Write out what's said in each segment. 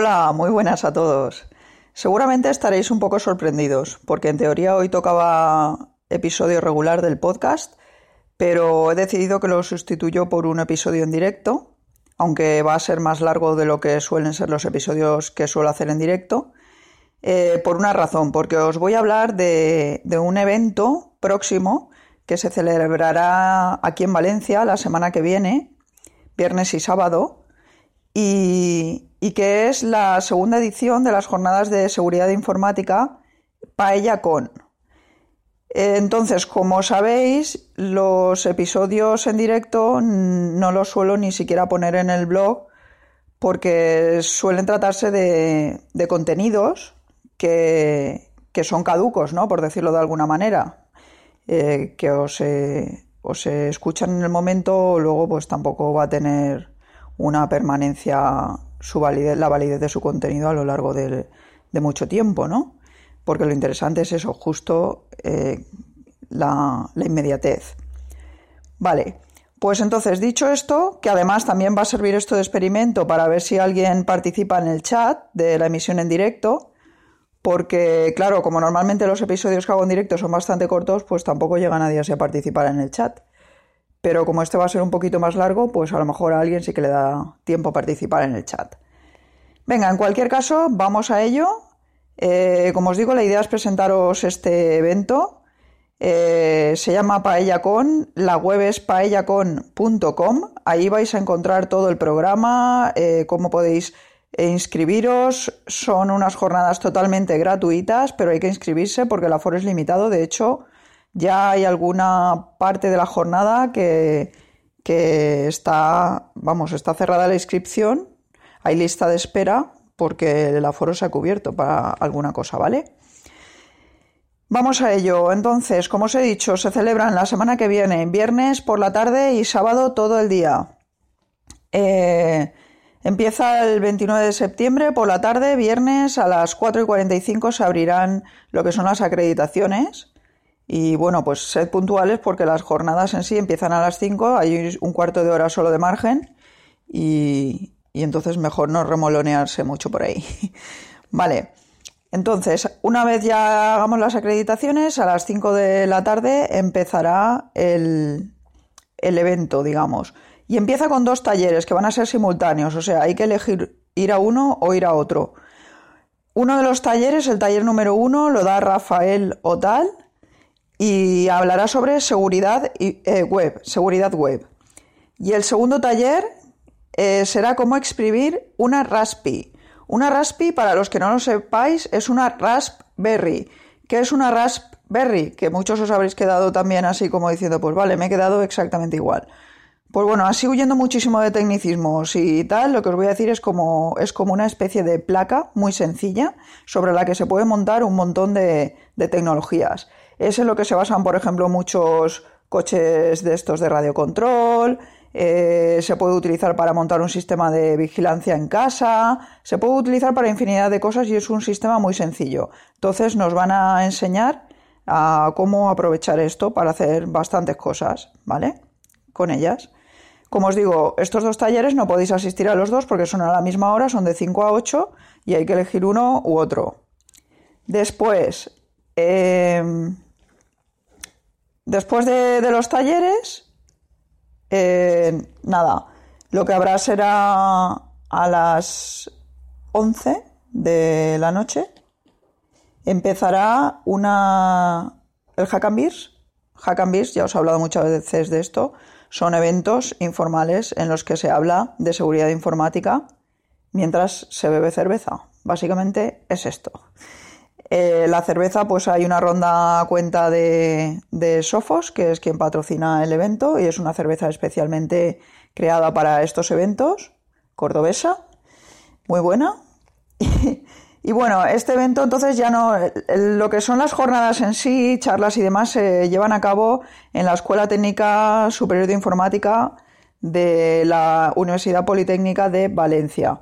Hola, muy buenas a todos. Seguramente estaréis un poco sorprendidos, porque en teoría hoy tocaba episodio regular del podcast, pero he decidido que lo sustituyo por un episodio en directo, aunque va a ser más largo de lo que suelen ser los episodios que suelo hacer en directo, eh, por una razón, porque os voy a hablar de, de un evento próximo que se celebrará aquí en Valencia la semana que viene, viernes y sábado, y, que es la segunda edición de las jornadas de seguridad informática Paella Con. Entonces, como sabéis, los episodios en directo no los suelo ni siquiera poner en el blog porque suelen tratarse de, contenidos que, que, son caducos, ¿no? Por decirlo de alguna manera. Eh, que o se, escuchan en el momento, luego pues tampoco va a tener una permanencia su validez, la validez de su contenido a lo largo de, mucho tiempo, ¿no? Porque lo interesante es eso, justo eh, la, la inmediatez. Vale, pues entonces, dicho esto, que además también va a servir esto de experimento para ver si alguien participa en el chat de la emisión en directo, porque claro, como normalmente los episodios que hago en directo son bastante cortos, pues tampoco llega nadie así a participar en el chat. Pero como este va a ser un poquito más largo, pues a lo mejor a alguien sí que le da tiempo a participar en el chat. Venga, en cualquier caso, vamos a ello. Eh, como os digo, la idea es presentaros este evento. Eh, se llama PaellaCon, la web es paellacon.com. Ahí vais a encontrar todo el programa, eh, cómo podéis inscribiros. Son unas jornadas totalmente gratuitas, pero hay que inscribirse porque el aforo es limitado. De hecho, ya hay alguna parte de la jornada que, está, vamos, está cerrada la inscripción. Hay lista de espera porque el aforo se ha cubierto para alguna cosa, ¿vale? Vamos a ello. Entonces, como os he dicho, se celebran la semana que viene, viernes por la tarde y sábado todo el día. Eh, Empieza el 29 de septiembre por la tarde, viernes a las 4 y 45 se abrirán lo que son las acreditaciones. Y bueno, pues sed puntuales porque las jornadas en sí empiezan a las 5, hay un cuarto de hora solo de margen y, entonces mejor no remolonearse mucho por ahí. vale, entonces una vez ya hagamos las acreditaciones, a las 5 de la tarde empezará el, el evento, digamos. Y empieza con dos talleres que van a ser simultáneos, o sea, hay que elegir ir a uno o ir a otro. Uno de los talleres, el taller número uno, lo da Rafael Otal y hablará sobre seguridad eh, web, seguridad web. Y el segundo taller eh, será cómo exprimir una Raspi. Una Raspi, para los que no lo sepáis, es una Raspberry. ¿Qué es una Raspberry? Que muchos os habréis quedado también así como diciendo, pues vale, me he quedado exactamente igual. Pues bueno, así huyendo muchísimo de tecnicismos y tal, lo que os voy a decir es como, es como una especie de placa muy sencilla sobre la que se puede montar un montón de, tecnologías. Es en lo que se basan, por ejemplo, muchos coches de estos de radiocontrol, eh, se puede utilizar para montar un sistema de vigilancia en casa, se puede utilizar para infinidad de cosas y es un sistema muy sencillo. Entonces nos van a enseñar a cómo aprovechar esto para hacer bastantes cosas, ¿vale? Con ellas. Como os digo, estos dos talleres no podéis asistir a los dos porque son a la misma hora, son de 5 a 8 y hay que elegir uno u otro. Después, em, después de, los talleres, eh, nada, lo que habrá será a las 11 de la noche. Empezará una, el Hack and ya os he hablado muchas veces de esto son eventos informales en los que se habla de seguridad informática mientras se bebe cerveza. Básicamente es esto. Eh, la cerveza, pues hay una ronda cuenta de, Sofos, que es quien patrocina el evento, y es una cerveza especialmente creada para estos eventos, cordobesa, muy buena. Y bueno, este evento entonces ya no, lo que son las jornadas en sí, charlas y demás, se llevan a cabo en la Escuela Técnica Superior de Informática de la Universidad Politécnica de Valencia.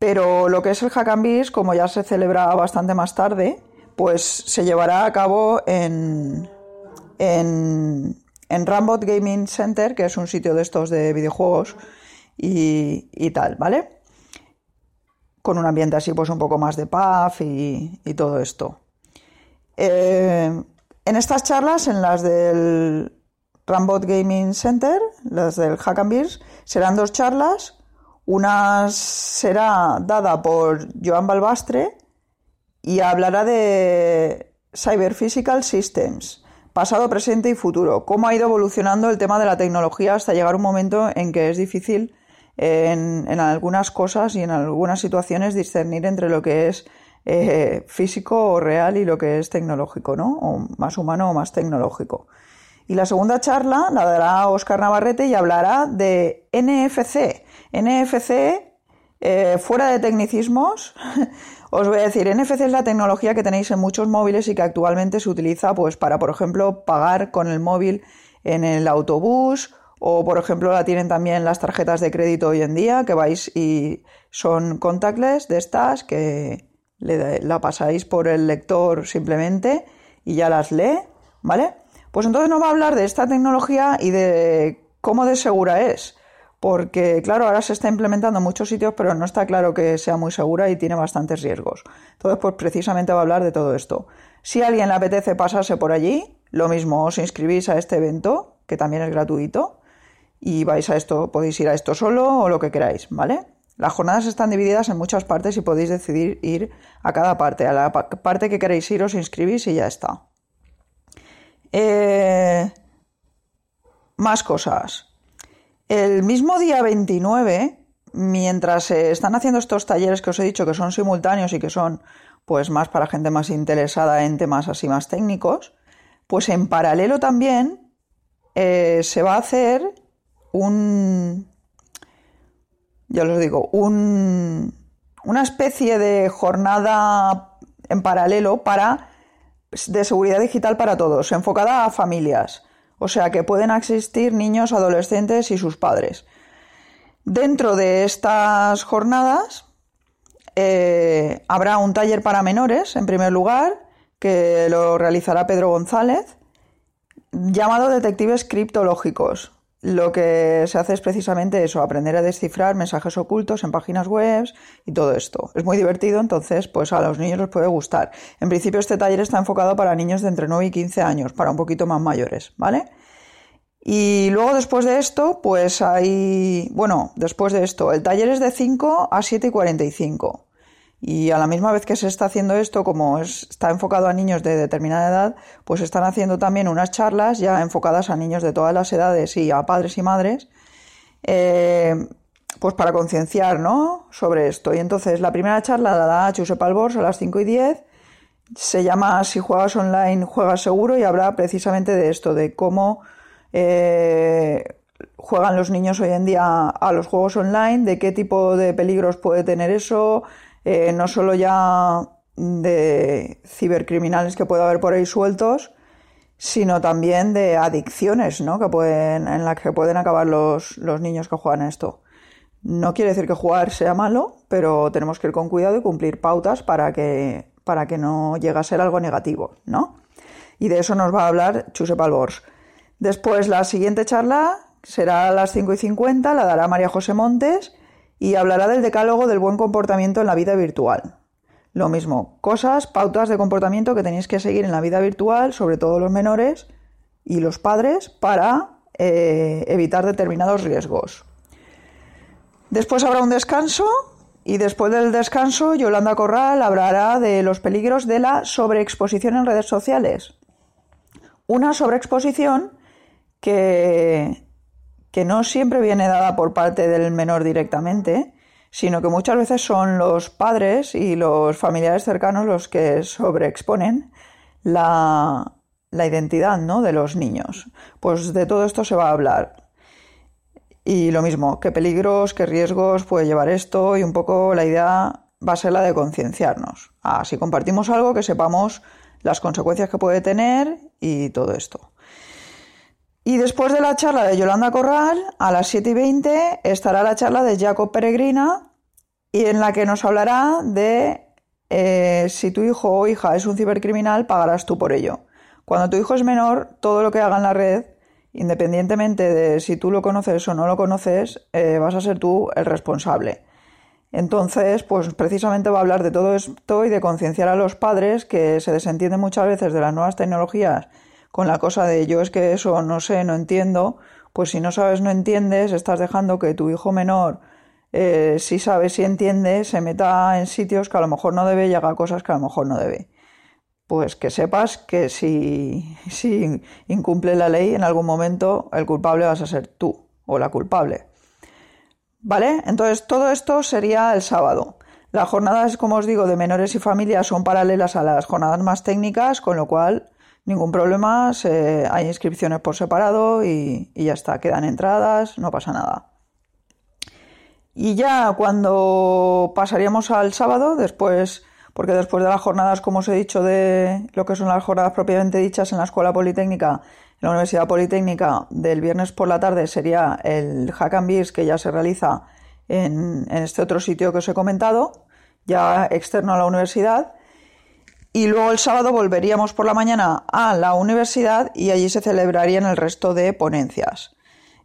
Pero lo que es el Hackambis, como ya se celebra bastante más tarde, pues se llevará a cabo en, en, en Rambot Gaming Center, que es un sitio de estos de videojuegos y, y tal, ¿vale? con un ambiente así pues un poco más de paz y, todo esto. Eh, en estas charlas, en las del Rambot Gaming Center, las del Hack and Beers, serán dos charlas. Una será dada por Joan Balbastre y hablará de Cyber Physical Systems, pasado, presente y futuro. Cómo ha ido evolucionando el tema de la tecnología hasta llegar un momento en que es difícil en, algunas cosas y en algunas situaciones discernir entre lo que es eh, físico o real y lo que es tecnológico, ¿no? O más humano o más tecnológico. Y la segunda charla la dará Oscar Navarrete y hablará de NFC. NFC, eh, fuera de tecnicismos, os voy a decir, NFC es la tecnología que tenéis en muchos móviles y que actualmente se utiliza pues, para, por ejemplo, pagar con el móvil en el autobús o, por ejemplo, la tienen también las tarjetas de crédito hoy en día, que vais y son contactless de estas, que la pasáis por el lector simplemente y ya las lee, ¿vale? Pues entonces nos va a hablar de esta tecnología y de cómo de segura es. Porque, claro, ahora se está implementando en muchos sitios, pero no está claro que sea muy segura y tiene bastantes riesgos. Entonces, pues precisamente va a hablar de todo esto. Si a alguien le apetece pasarse por allí, lo mismo, os inscribís a este evento, que también es gratuito, y vais a esto, podéis ir a esto solo o lo que queráis, ¿vale? Las jornadas están divididas en muchas partes y podéis decidir ir a cada parte. A la parte que queréis ir os inscribís y ya está. Eh, más cosas. El mismo día 29, mientras se están haciendo estos talleres que os he dicho que son simultáneos y que son pues más para gente más interesada en temas así más técnicos, pues en paralelo también eh, se va a hacer un, ya os digo, un, una especie de jornada en paralelo para de seguridad digital para todos, enfocada a familias, o sea que pueden asistir niños, adolescentes y sus padres. Dentro de estas jornadas eh, habrá un taller para menores, en primer lugar, que lo realizará Pedro González, llamado Detectives Criptológicos lo que se hace es precisamente eso, aprender a descifrar mensajes ocultos en páginas web y todo esto. Es muy divertido, entonces pues a los niños les puede gustar. En principio este taller está enfocado para niños de entre 9 y 15 años, para un poquito más mayores, ¿vale? Y luego después de esto, pues hay, bueno, después de esto, el taller es de 5 a 7 y 45. Y a la misma vez que se está haciendo esto, como está enfocado a niños de determinada edad, pues están haciendo también unas charlas ya enfocadas a niños de todas las edades y a padres y madres, eh, pues para concienciar, ¿no? Sobre esto. Y entonces la primera charla la da Josep Albors a las 5 y 10. Se llama Si juegas online, juegas seguro y habla precisamente de esto, de cómo eh, juegan los niños hoy en día a los juegos online, de qué tipo de peligros puede tener eso, eh, no solo ya de cibercriminales que puede haber por ahí sueltos, sino también de adicciones, ¿no? Que pueden, en las que pueden acabar los, los niños que juegan esto. No quiere decir que jugar sea malo, pero tenemos que ir con cuidado y cumplir pautas para que, para que no llegue a ser algo negativo, ¿no? Y de eso nos va a hablar Chuse Palbors. Después, la siguiente charla será a las 5 y 50, la dará María José Montes y hablará del decálogo del buen comportamiento en la vida virtual. Lo mismo, cosas, pautas de comportamiento que tenéis que seguir en la vida virtual, sobre todo los menores y los padres, para eh, evitar determinados riesgos. Después habrá un descanso y después del descanso Yolanda Corral hablará de los peligros de la sobreexposición en redes sociales. Una sobreexposición que que no siempre viene dada por parte del menor directamente, sino que muchas veces son los padres y los familiares cercanos los que sobreexponen la, la identidad ¿no? de los niños. Pues de todo esto se va a hablar. Y lo mismo, qué peligros, qué riesgos puede llevar esto y un poco la idea va a ser la de concienciarnos. Si compartimos algo, que sepamos las consecuencias que puede tener y todo esto. Y después de la charla de Yolanda Corral, a las 7 y 20 estará la charla de Jacob Peregrina, y en la que nos hablará de eh, si tu hijo o hija es un cibercriminal, pagarás tú por ello. Cuando tu hijo es menor, todo lo que haga en la red, independientemente de si tú lo conoces o no lo conoces, eh, vas a ser tú el responsable. Entonces, pues precisamente va a hablar de todo esto y de concienciar a los padres que se desentienden muchas veces de las nuevas tecnologías con la cosa de yo es que eso no sé, no entiendo, pues si no sabes, no entiendes, estás dejando que tu hijo menor eh, si sabe, si entiende, se meta en sitios que a lo mejor no debe, llega a cosas que a lo mejor no debe. Pues que sepas que si, si incumple la ley, en algún momento el culpable vas a ser tú o la culpable. ¿Vale? Entonces todo esto sería el sábado. Las jornadas, como os digo, de menores y familias son paralelas a las jornadas más técnicas, con lo cual ningún problema, hay inscripciones por separado y ya está, quedan entradas, no pasa nada. Y ya cuando pasaríamos al sábado, después, porque después de las jornadas, como os he dicho, de lo que son las jornadas propiamente dichas en la Escuela Politécnica, en la Universidad Politécnica, del viernes por la tarde sería el Hack and Beers que ya se realiza en, en este otro sitio que os he comentado, ya externo a la universidad. Y luego el sábado volveríamos por la mañana a la universidad y allí se celebrarían el resto de ponencias.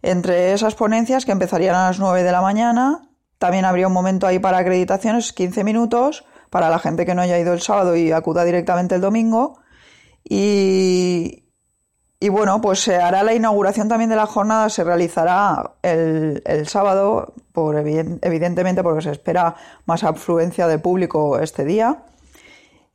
Entre esas ponencias que empezarían a las 9 de la mañana, también habría un momento ahí para acreditaciones, 15 minutos, para la gente que no haya ido el sábado y acuda directamente el domingo. Y, y bueno, pues se hará la inauguración también de la jornada, se realizará el, sábado, por, evidentemente porque se espera más afluencia de público este día.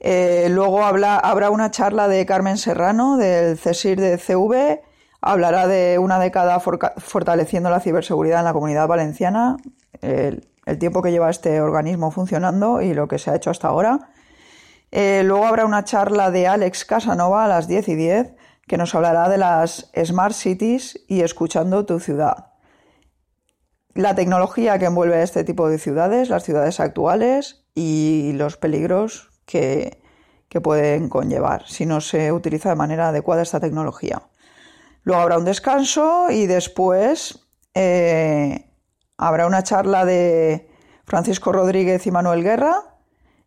Eh, luego habrá una charla de Carmen Serrano del CESIR de CV Hablará de una década fortaleciendo la ciberseguridad en la comunidad valenciana, el, tiempo que lleva este organismo funcionando y lo que se ha hecho hasta ahora. Eh, luego habrá una charla de Alex Casanova a las 10 y 10 que nos hablará de las Smart Cities y escuchando tu ciudad. La tecnología que envuelve a este tipo de ciudades, las ciudades actuales y los peligros que pueden conllevar si no se utiliza de manera adecuada esta tecnología. Luego habrá un descanso y después eh, habrá una charla de Francisco Rodríguez y Manuel Guerra,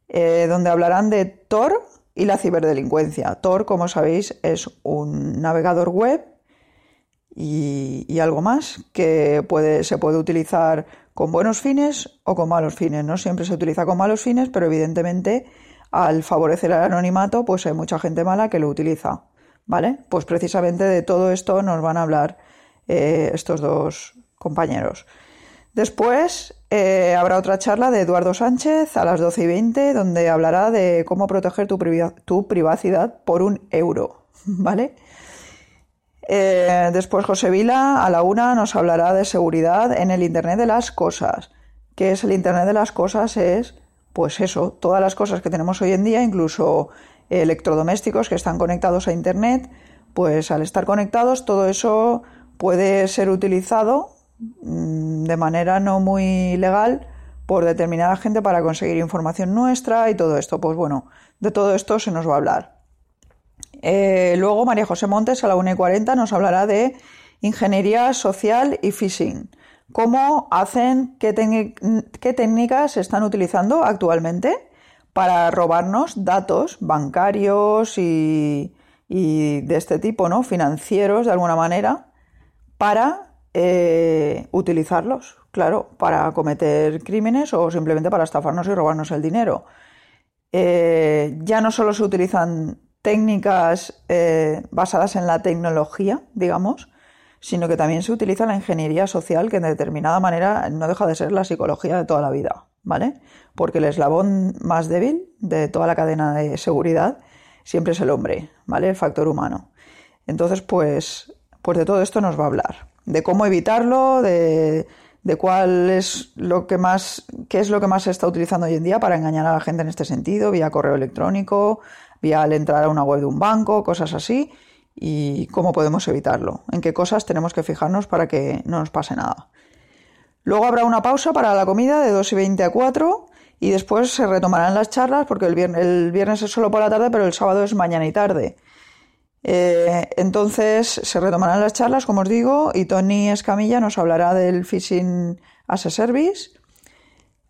eh, donde hablarán de Tor y la ciberdelincuencia. Tor, como sabéis, es un navegador web y, algo más que puede, se puede utilizar con buenos fines o con malos fines. No siempre se utiliza con malos fines, pero evidentemente al favorecer el anonimato, pues hay mucha gente mala que lo utiliza. ¿Vale? Pues precisamente de todo esto nos van a hablar eh, estos dos compañeros. Después eh, habrá otra charla de Eduardo Sánchez a las 12 y 20, donde hablará de cómo proteger tu, privacidad por un euro. ¿Vale? Eh, después José Vila a la una nos hablará de seguridad en el Internet de las Cosas. ¿Qué es el Internet de las Cosas? Es, pues eso, todas las cosas que tenemos hoy en día, incluso electrodomésticos que están conectados a Internet, pues al estar conectados todo eso puede ser utilizado mm, de manera no muy legal por determinada gente para conseguir información nuestra y todo esto. Pues bueno, de todo esto se nos va a hablar. Eh, luego María José Montes a la 1 y 40 nos hablará de ingeniería social y phishing. ¿Cómo hacen, qué, qué técnicas están utilizando actualmente para robarnos datos bancarios y, de este tipo, ¿no? Financieros, de alguna manera, para eh, utilizarlos, claro, para cometer crímenes o simplemente para estafarnos y robarnos el dinero. Eh, ya no solo se utilizan técnicas eh, basadas en la tecnología, digamos, sino que también se utiliza la ingeniería social, que de determinada manera no deja de ser la psicología de toda la vida. ¿vale? Porque el eslabón más débil de toda la cadena de seguridad siempre es el hombre, ¿vale? El factor humano. Entonces, pues, pues de todo esto nos va a hablar. De cómo evitarlo, de, de cuál es lo que más, qué es lo que más se está utilizando hoy en día para engañar a la gente en este sentido, vía correo electrónico, vía al entrar a una web de un banco, cosas así, y cómo podemos evitarlo, en qué cosas tenemos que fijarnos para que no nos pase nada. Luego habrá una pausa para la comida de 2 y 20 a 4 y después se retomarán las charlas porque el viernes, es solo por la tarde, pero el sábado es mañana y tarde. Eh, entonces se retomarán las charlas, como os digo, y Tony Escamilla nos hablará del Phishing as a Service.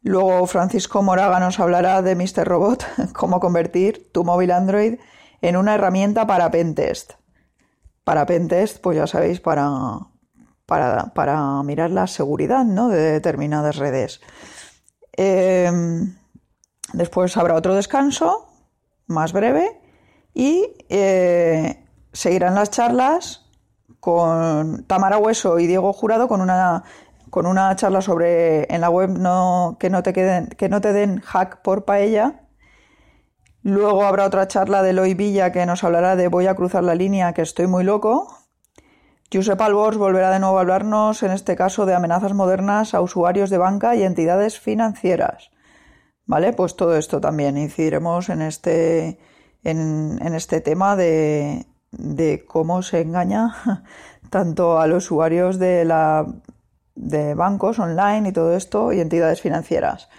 Luego Francisco Moraga nos hablará de Mr. Robot, cómo convertir tu móvil Android en una herramienta para pentest. Para pentest, pues ya sabéis, para, para, mirar la seguridad ¿no? de determinadas redes. Em, después habrá otro descanso, más breve, y eh, seguirán las charlas con Tamara Hueso y Diego Jurado con una, con una charla sobre en la web no, que, no te queden, que no te den hack por paella. Luego habrá otra charla de Eloy Villa que nos hablará de Voy a cruzar la línea, que estoy muy loco. Josep Albors volverá de nuevo a hablarnos, en este caso, de amenazas modernas a usuarios de banca y entidades financieras. ¿Vale? Pues todo esto también incidiremos en este, en, este tema de, cómo se engaña tanto a los usuarios de, la, de bancos online y todo esto y entidades financieras.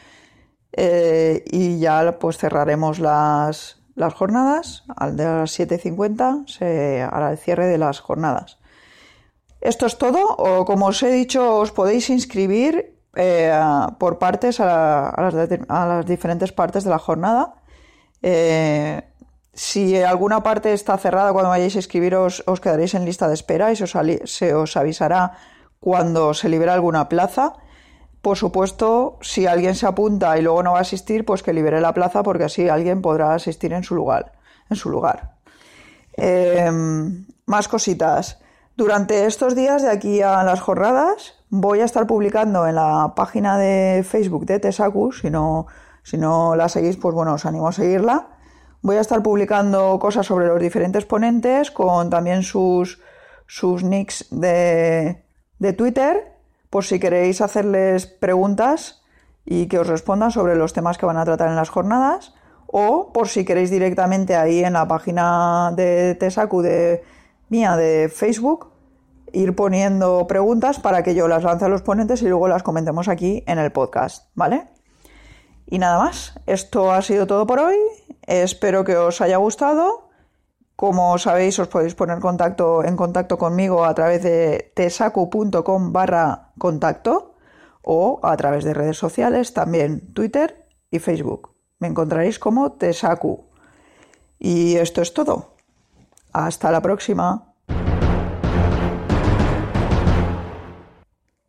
Eh, y ya pues cerraremos las, las jornadas. Al de las 7.50 se hará el cierre de las jornadas. Esto es todo, o como os he dicho, os podéis inscribir eh, por partes a, las, diferentes partes de la jornada. Eh, si alguna parte está cerrada cuando vayáis a inscribiros, os quedaréis en lista de espera y se os, avisará cuando se libera alguna plaza. Por supuesto, si alguien se apunta y luego no va a asistir, pues que libere la plaza porque así alguien podrá asistir en su lugar. En su lugar. Eh, más cositas. Durante estos días, de aquí a las jornadas, voy a estar publicando en la página de Facebook de Tesaku, si no, si no la seguís, pues bueno, os animo a seguirla. Voy a estar publicando cosas sobre los diferentes ponentes, con también sus, sus nicks de, de Twitter, por si queréis hacerles preguntas y que os respondan sobre los temas que van a tratar en las jornadas, o por si queréis directamente ahí en la página de Tesaku de mía de Facebook, ir poniendo preguntas para que yo las lance a los ponentes y luego las comentemos aquí en el podcast, ¿vale? Y nada más, esto ha sido todo por hoy. Espero que os haya gustado. Como sabéis, os podéis poner en contacto conmigo a través de tesacu.com barra contacto o a través de redes sociales, también Twitter y Facebook. Me encontraréis como Tesacu. Y esto es todo. Hasta la próxima.